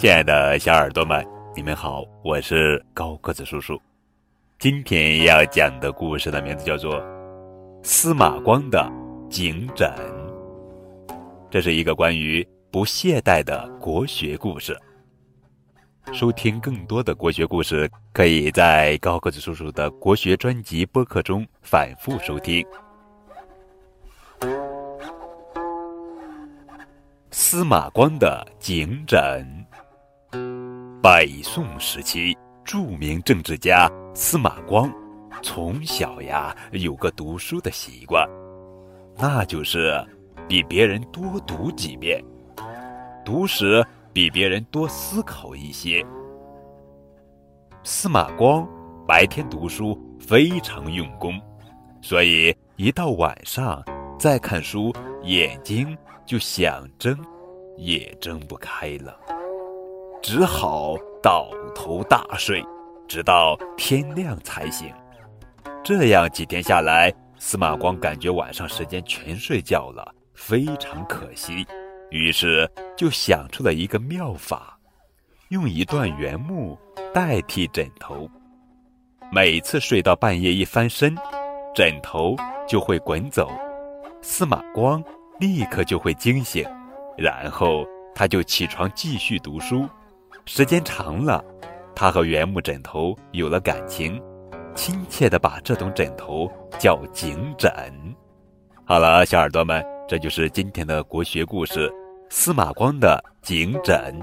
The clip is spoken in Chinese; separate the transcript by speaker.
Speaker 1: 亲爱的小耳朵们，你们好，我是高个子叔叔。今天要讲的故事的名字叫做《司马光的颈枕》。这是一个关于不懈怠的国学故事。收听更多的国学故事，可以在高个子叔叔的国学专辑播客中反复收听。司马光的颈枕。北宋时期，著名政治家司马光，从小呀有个读书的习惯，那就是比别人多读几遍，读时比别人多思考一些。司马光白天读书非常用功，所以一到晚上再看书，眼睛就想睁，也睁不开了。只好倒头大睡，直到天亮才醒。这样几天下来，司马光感觉晚上时间全睡觉了，非常可惜。于是就想出了一个妙法，用一段原木代替枕头。每次睡到半夜一翻身，枕头就会滚走，司马光立刻就会惊醒，然后他就起床继续读书。时间长了，他和原木枕头有了感情，亲切的把这种枕头叫颈枕。好了，小耳朵们，这就是今天的国学故事——司马光的颈枕。